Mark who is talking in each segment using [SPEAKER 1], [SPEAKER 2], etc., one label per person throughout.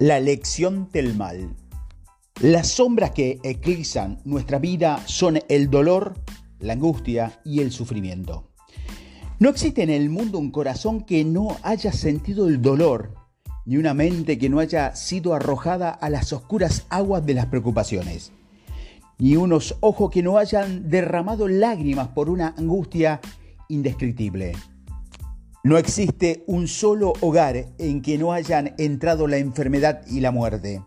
[SPEAKER 1] La lección del mal. Las sombras que eclipsan nuestra vida son el dolor, la angustia y el sufrimiento. No existe en el mundo un corazón que no haya sentido el dolor, ni una mente que no haya sido arrojada a las oscuras aguas de las preocupaciones, ni unos ojos que no hayan derramado lágrimas por una angustia indescriptible. No existe un solo hogar en que no hayan entrado la enfermedad y la muerte.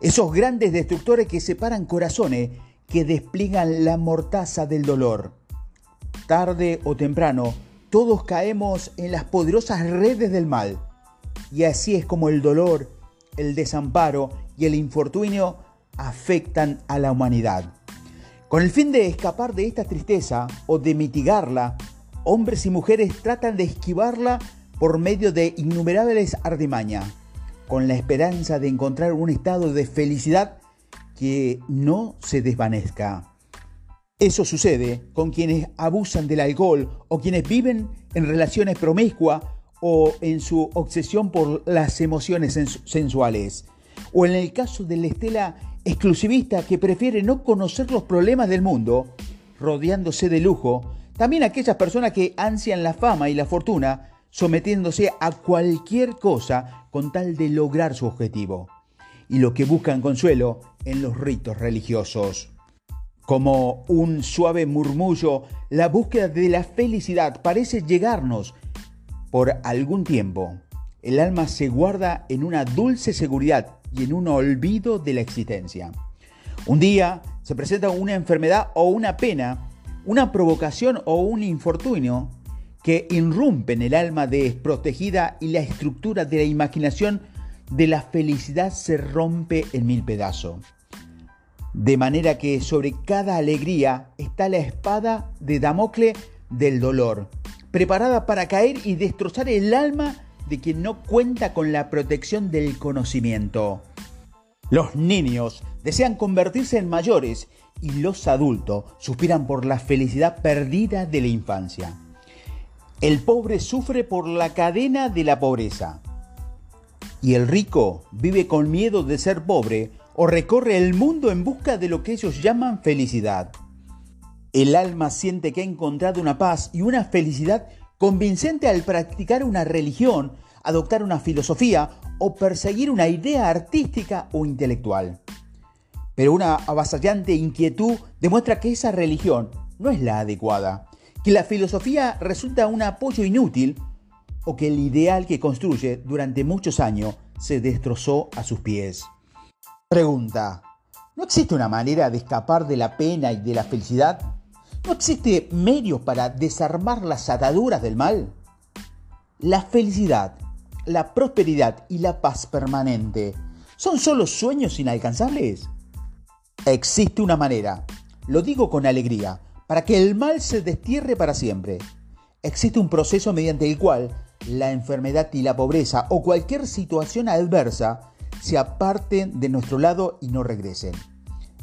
[SPEAKER 1] Esos grandes destructores que separan corazones, que despliegan la mortaza del dolor. Tarde o temprano, todos caemos en las poderosas redes del mal. Y así es como el dolor, el desamparo y el infortunio afectan a la humanidad. Con el fin de escapar de esta tristeza o de mitigarla, hombres y mujeres tratan de esquivarla por medio de innumerables artimañas, con la esperanza de encontrar un estado de felicidad que no se desvanezca. Eso sucede con quienes abusan del alcohol o quienes viven en relaciones promiscuas o en su obsesión por las emociones sensuales. O en el caso de la estela exclusivista que prefiere no conocer los problemas del mundo, rodeándose de lujo, también aquellas personas que ansian la fama y la fortuna, sometiéndose a cualquier cosa con tal de lograr su objetivo. Y los que buscan consuelo en los ritos religiosos. Como un suave murmullo, la búsqueda de la felicidad parece llegarnos por algún tiempo. El alma se guarda en una dulce seguridad y en un olvido de la existencia. Un día se presenta una enfermedad o una pena una provocación o un infortunio que irrumpen el alma desprotegida y la estructura de la imaginación de la felicidad se rompe en mil pedazos. De manera que sobre cada alegría está la espada de Damocle del dolor, preparada para caer y destrozar el alma de quien no cuenta con la protección del conocimiento. Los niños desean convertirse en mayores y los adultos suspiran por la felicidad perdida de la infancia. El pobre sufre por la cadena de la pobreza. Y el rico vive con miedo de ser pobre o recorre el mundo en busca de lo que ellos llaman felicidad. El alma siente que ha encontrado una paz y una felicidad convincente al practicar una religión, adoptar una filosofía o perseguir una idea artística o intelectual. Pero una avasallante inquietud demuestra que esa religión no es la adecuada, que la filosofía resulta un apoyo inútil o que el ideal que construye durante muchos años se destrozó a sus pies. Pregunta, ¿no existe una manera de escapar de la pena y de la felicidad? ¿No existe medios para desarmar las ataduras del mal? La felicidad, la prosperidad y la paz permanente son solo sueños inalcanzables. Existe una manera, lo digo con alegría, para que el mal se destierre para siempre. Existe un proceso mediante el cual la enfermedad y la pobreza o cualquier situación adversa se aparten de nuestro lado y no regresen.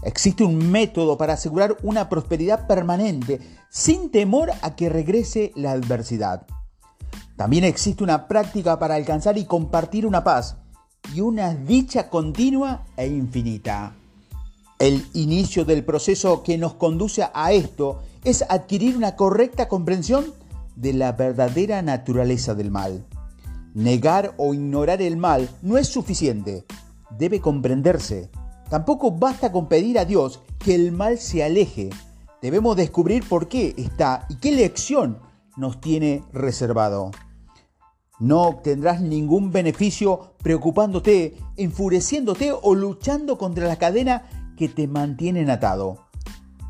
[SPEAKER 1] Existe un método para asegurar una prosperidad permanente sin temor a que regrese la adversidad. También existe una práctica para alcanzar y compartir una paz y una dicha continua e infinita. El inicio del proceso que nos conduce a esto es adquirir una correcta comprensión de la verdadera naturaleza del mal. Negar o ignorar el mal no es suficiente, debe comprenderse. Tampoco basta con pedir a Dios que el mal se aleje. Debemos descubrir por qué está y qué lección nos tiene reservado. No obtendrás ningún beneficio preocupándote, enfureciéndote o luchando contra la cadena que te mantienen atado.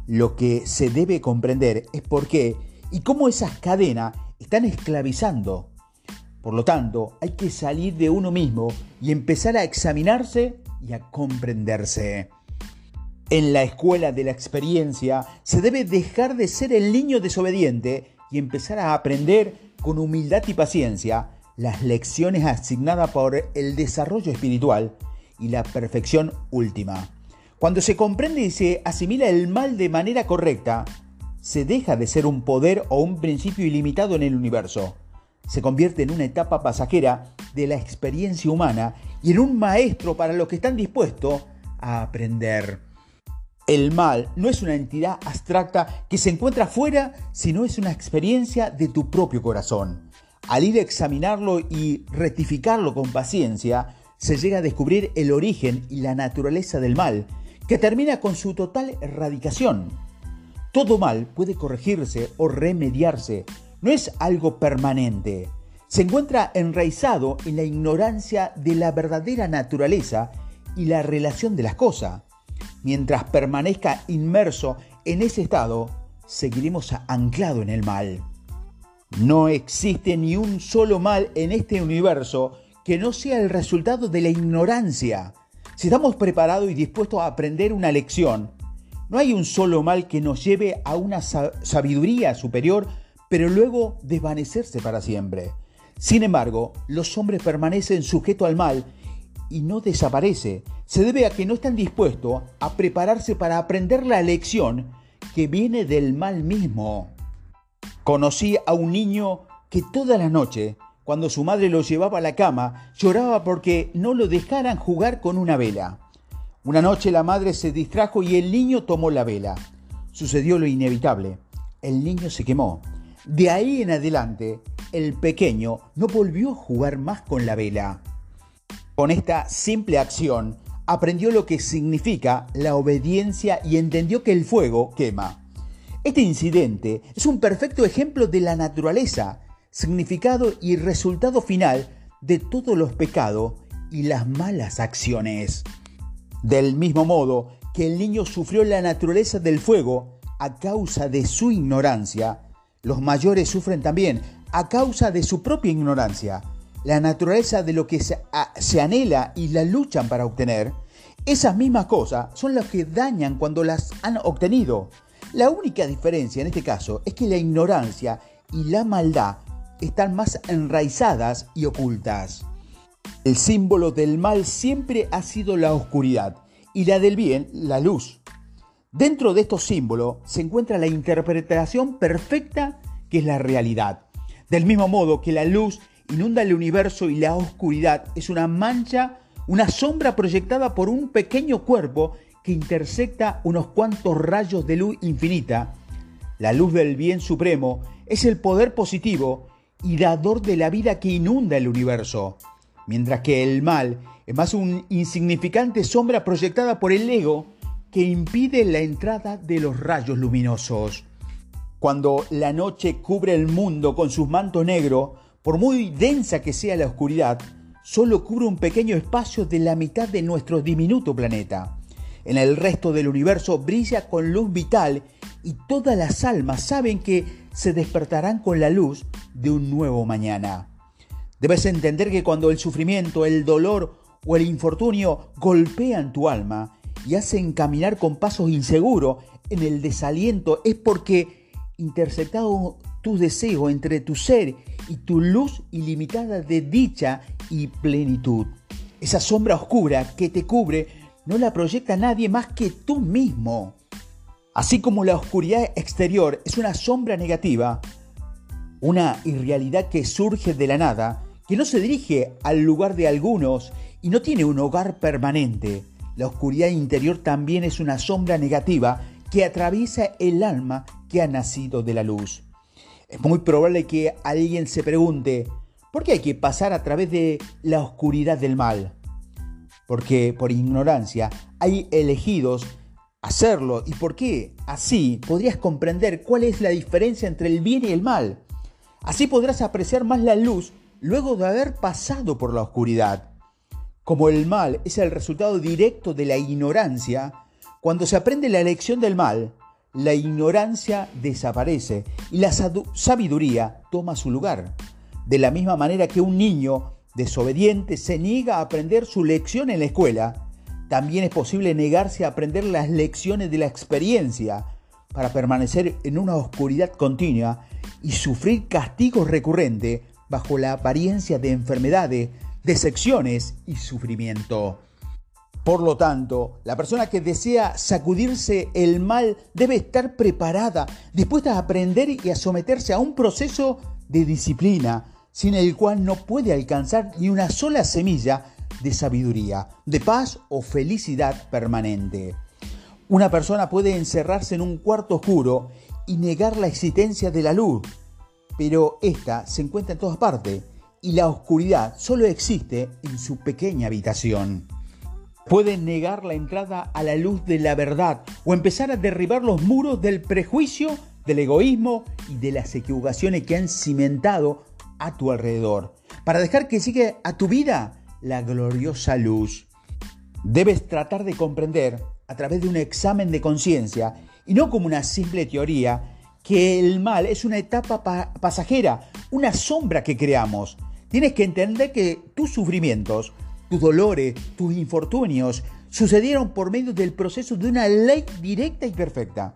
[SPEAKER 1] Lo que se debe comprender es por qué y cómo esas cadenas están esclavizando. Por lo tanto, hay que salir de uno mismo y empezar a examinarse y a comprenderse. En la escuela de la experiencia se debe dejar de ser el niño desobediente y empezar a aprender con humildad y paciencia las lecciones asignadas por el desarrollo espiritual y la perfección última. Cuando se comprende y se asimila el mal de manera correcta, se deja de ser un poder o un principio ilimitado en el universo. se convierte en una etapa pasajera de la experiencia humana y en un maestro para los que están dispuestos a aprender. El mal no es una entidad abstracta que se encuentra fuera, sino es una experiencia de tu propio corazón. Al ir a examinarlo y rectificarlo con paciencia, se llega a descubrir el origen y la naturaleza del mal, que termina con su total erradicación. Todo mal puede corregirse o remediarse, no es algo permanente. Se encuentra enraizado en la ignorancia de la verdadera naturaleza y la relación de las cosas. Mientras permanezca inmerso en ese estado, seguiremos anclado en el mal. No existe ni un solo mal en este universo que no sea el resultado de la ignorancia. Si estamos preparados y dispuestos a aprender una lección, no hay un solo mal que nos lleve a una sabiduría superior, pero luego desvanecerse para siempre. Sin embargo, los hombres permanecen sujetos al mal y no desaparece. Se debe a que no están dispuestos a prepararse para aprender la lección que viene del mal mismo. Conocí a un niño que toda la noche, cuando su madre lo llevaba a la cama, lloraba porque no lo dejaran jugar con una vela. Una noche la madre se distrajo y el niño tomó la vela. Sucedió lo inevitable. El niño se quemó. De ahí en adelante, el pequeño no volvió a jugar más con la vela. Con esta simple acción, aprendió lo que significa la obediencia y entendió que el fuego quema. Este incidente es un perfecto ejemplo de la naturaleza, significado y resultado final de todos los pecados y las malas acciones. Del mismo modo que el niño sufrió la naturaleza del fuego a causa de su ignorancia, los mayores sufren también a causa de su propia ignorancia la naturaleza de lo que se, anhela y la luchan para obtener, esas mismas cosas son las que dañan cuando las han obtenido. La única diferencia en este caso es que la ignorancia y la maldad están más enraizadas y ocultas. El símbolo del mal siempre ha sido la oscuridad y la del bien la luz. Dentro de estos símbolos se encuentra la interpretación perfecta que es la realidad. Del mismo modo que la luz inunda el universo y la oscuridad es una mancha, una sombra proyectada por un pequeño cuerpo que intersecta unos cuantos rayos de luz infinita. La luz del bien supremo es el poder positivo y dador de la vida que inunda el universo, mientras que el mal es más una insignificante sombra proyectada por el ego que impide la entrada de los rayos luminosos. Cuando la noche cubre el mundo con sus mantos negros, por muy densa que sea la oscuridad, solo cubre un pequeño espacio de la mitad de nuestro diminuto planeta. En el resto del universo brilla con luz vital y todas las almas saben que se despertarán con la luz de un nuevo mañana. Debes entender que cuando el sufrimiento, el dolor o el infortunio golpean tu alma y hacen caminar con pasos inseguros en el desaliento, es porque interceptado tu deseo entre tu ser y tu luz ilimitada de dicha y plenitud. Esa sombra oscura que te cubre no la proyecta nadie más que tú mismo. Así como la oscuridad exterior es una sombra negativa, una irrealidad que surge de la nada, que no se dirige al lugar de algunos y no tiene un hogar permanente. La oscuridad interior también es una sombra negativa que atraviesa el alma que ha nacido de la luz. Es muy probable que alguien se pregunte, ¿por qué hay que pasar a través de la oscuridad del mal? Porque por ignorancia hay elegidos hacerlo y por qué así podrías comprender cuál es la diferencia entre el bien y el mal. Así podrás apreciar más la luz luego de haber pasado por la oscuridad. Como el mal es el resultado directo de la ignorancia, cuando se aprende la lección del mal, la ignorancia desaparece y la sabiduría toma su lugar. De la misma manera que un niño desobediente se niega a aprender su lección en la escuela, también es posible negarse a aprender las lecciones de la experiencia para permanecer en una oscuridad continua y sufrir castigos recurrentes bajo la apariencia de enfermedades, decepciones y sufrimiento. Por lo tanto, la persona que desea sacudirse el mal debe estar preparada, dispuesta a aprender y a someterse a un proceso de disciplina, sin el cual no puede alcanzar ni una sola semilla de sabiduría, de paz o felicidad permanente. Una persona puede encerrarse en un cuarto oscuro y negar la existencia de la luz, pero esta se encuentra en todas partes y la oscuridad solo existe en su pequeña habitación. Puede negar la entrada a la luz de la verdad o empezar a derribar los muros del prejuicio, del egoísmo y de las equivocaciones que han cimentado a tu alrededor, para dejar que siga a tu vida la gloriosa luz. Debes tratar de comprender a través de un examen de conciencia y no como una simple teoría que el mal es una etapa pasajera, una sombra que creamos. Tienes que entender que tus sufrimientos, tus dolores, tus infortunios sucedieron por medio del proceso de una ley directa y perfecta.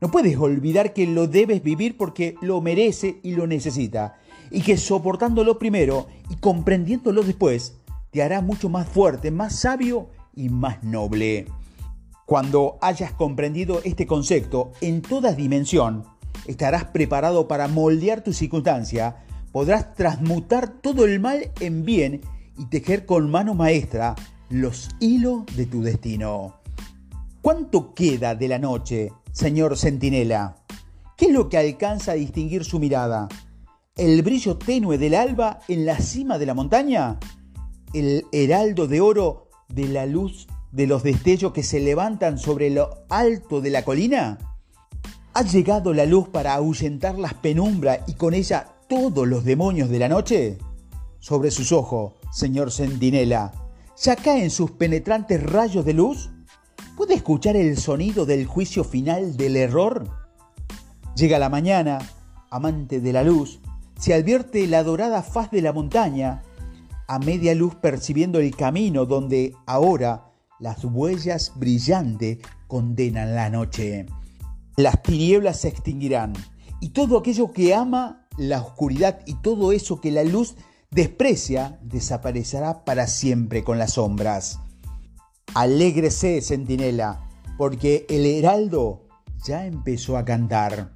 [SPEAKER 1] No puedes olvidar que lo debes vivir porque lo merece y lo necesita, y que soportándolo primero y comprendiéndolo después, te hará mucho más fuerte, más sabio y más noble. Cuando hayas comprendido este concepto en toda dimensión, estarás preparado para moldear tu circunstancia, podrás transmutar todo el mal en bien y tejer con mano maestra los hilos de tu destino. ¿Cuánto queda de la noche, señor Centinela? ¿Qué es lo que alcanza a distinguir su mirada? ¿El brillo tenue del alba en la cima de la montaña? ¿El heraldo de oro de la luz de los destellos que se levantan sobre lo alto de la colina? ¿Ha llegado la luz para ahuyentar las penumbras y con ella todos los demonios de la noche? Sobre sus ojos, señor Centinela, ¿ya caen sus penetrantes rayos de luz? ¿Puede escuchar el sonido del juicio final del error? Llega la mañana, amante de la luz, se advierte la dorada faz de la montaña, a media luz percibiendo el camino donde ahora las huellas brillantes condenan la noche. Las tinieblas se extinguirán y todo aquello que ama la oscuridad y todo eso que la luz desprecia desaparecerá para siempre con las sombras. Alégrese, centinela, porque el heraldo ya empezó a cantar.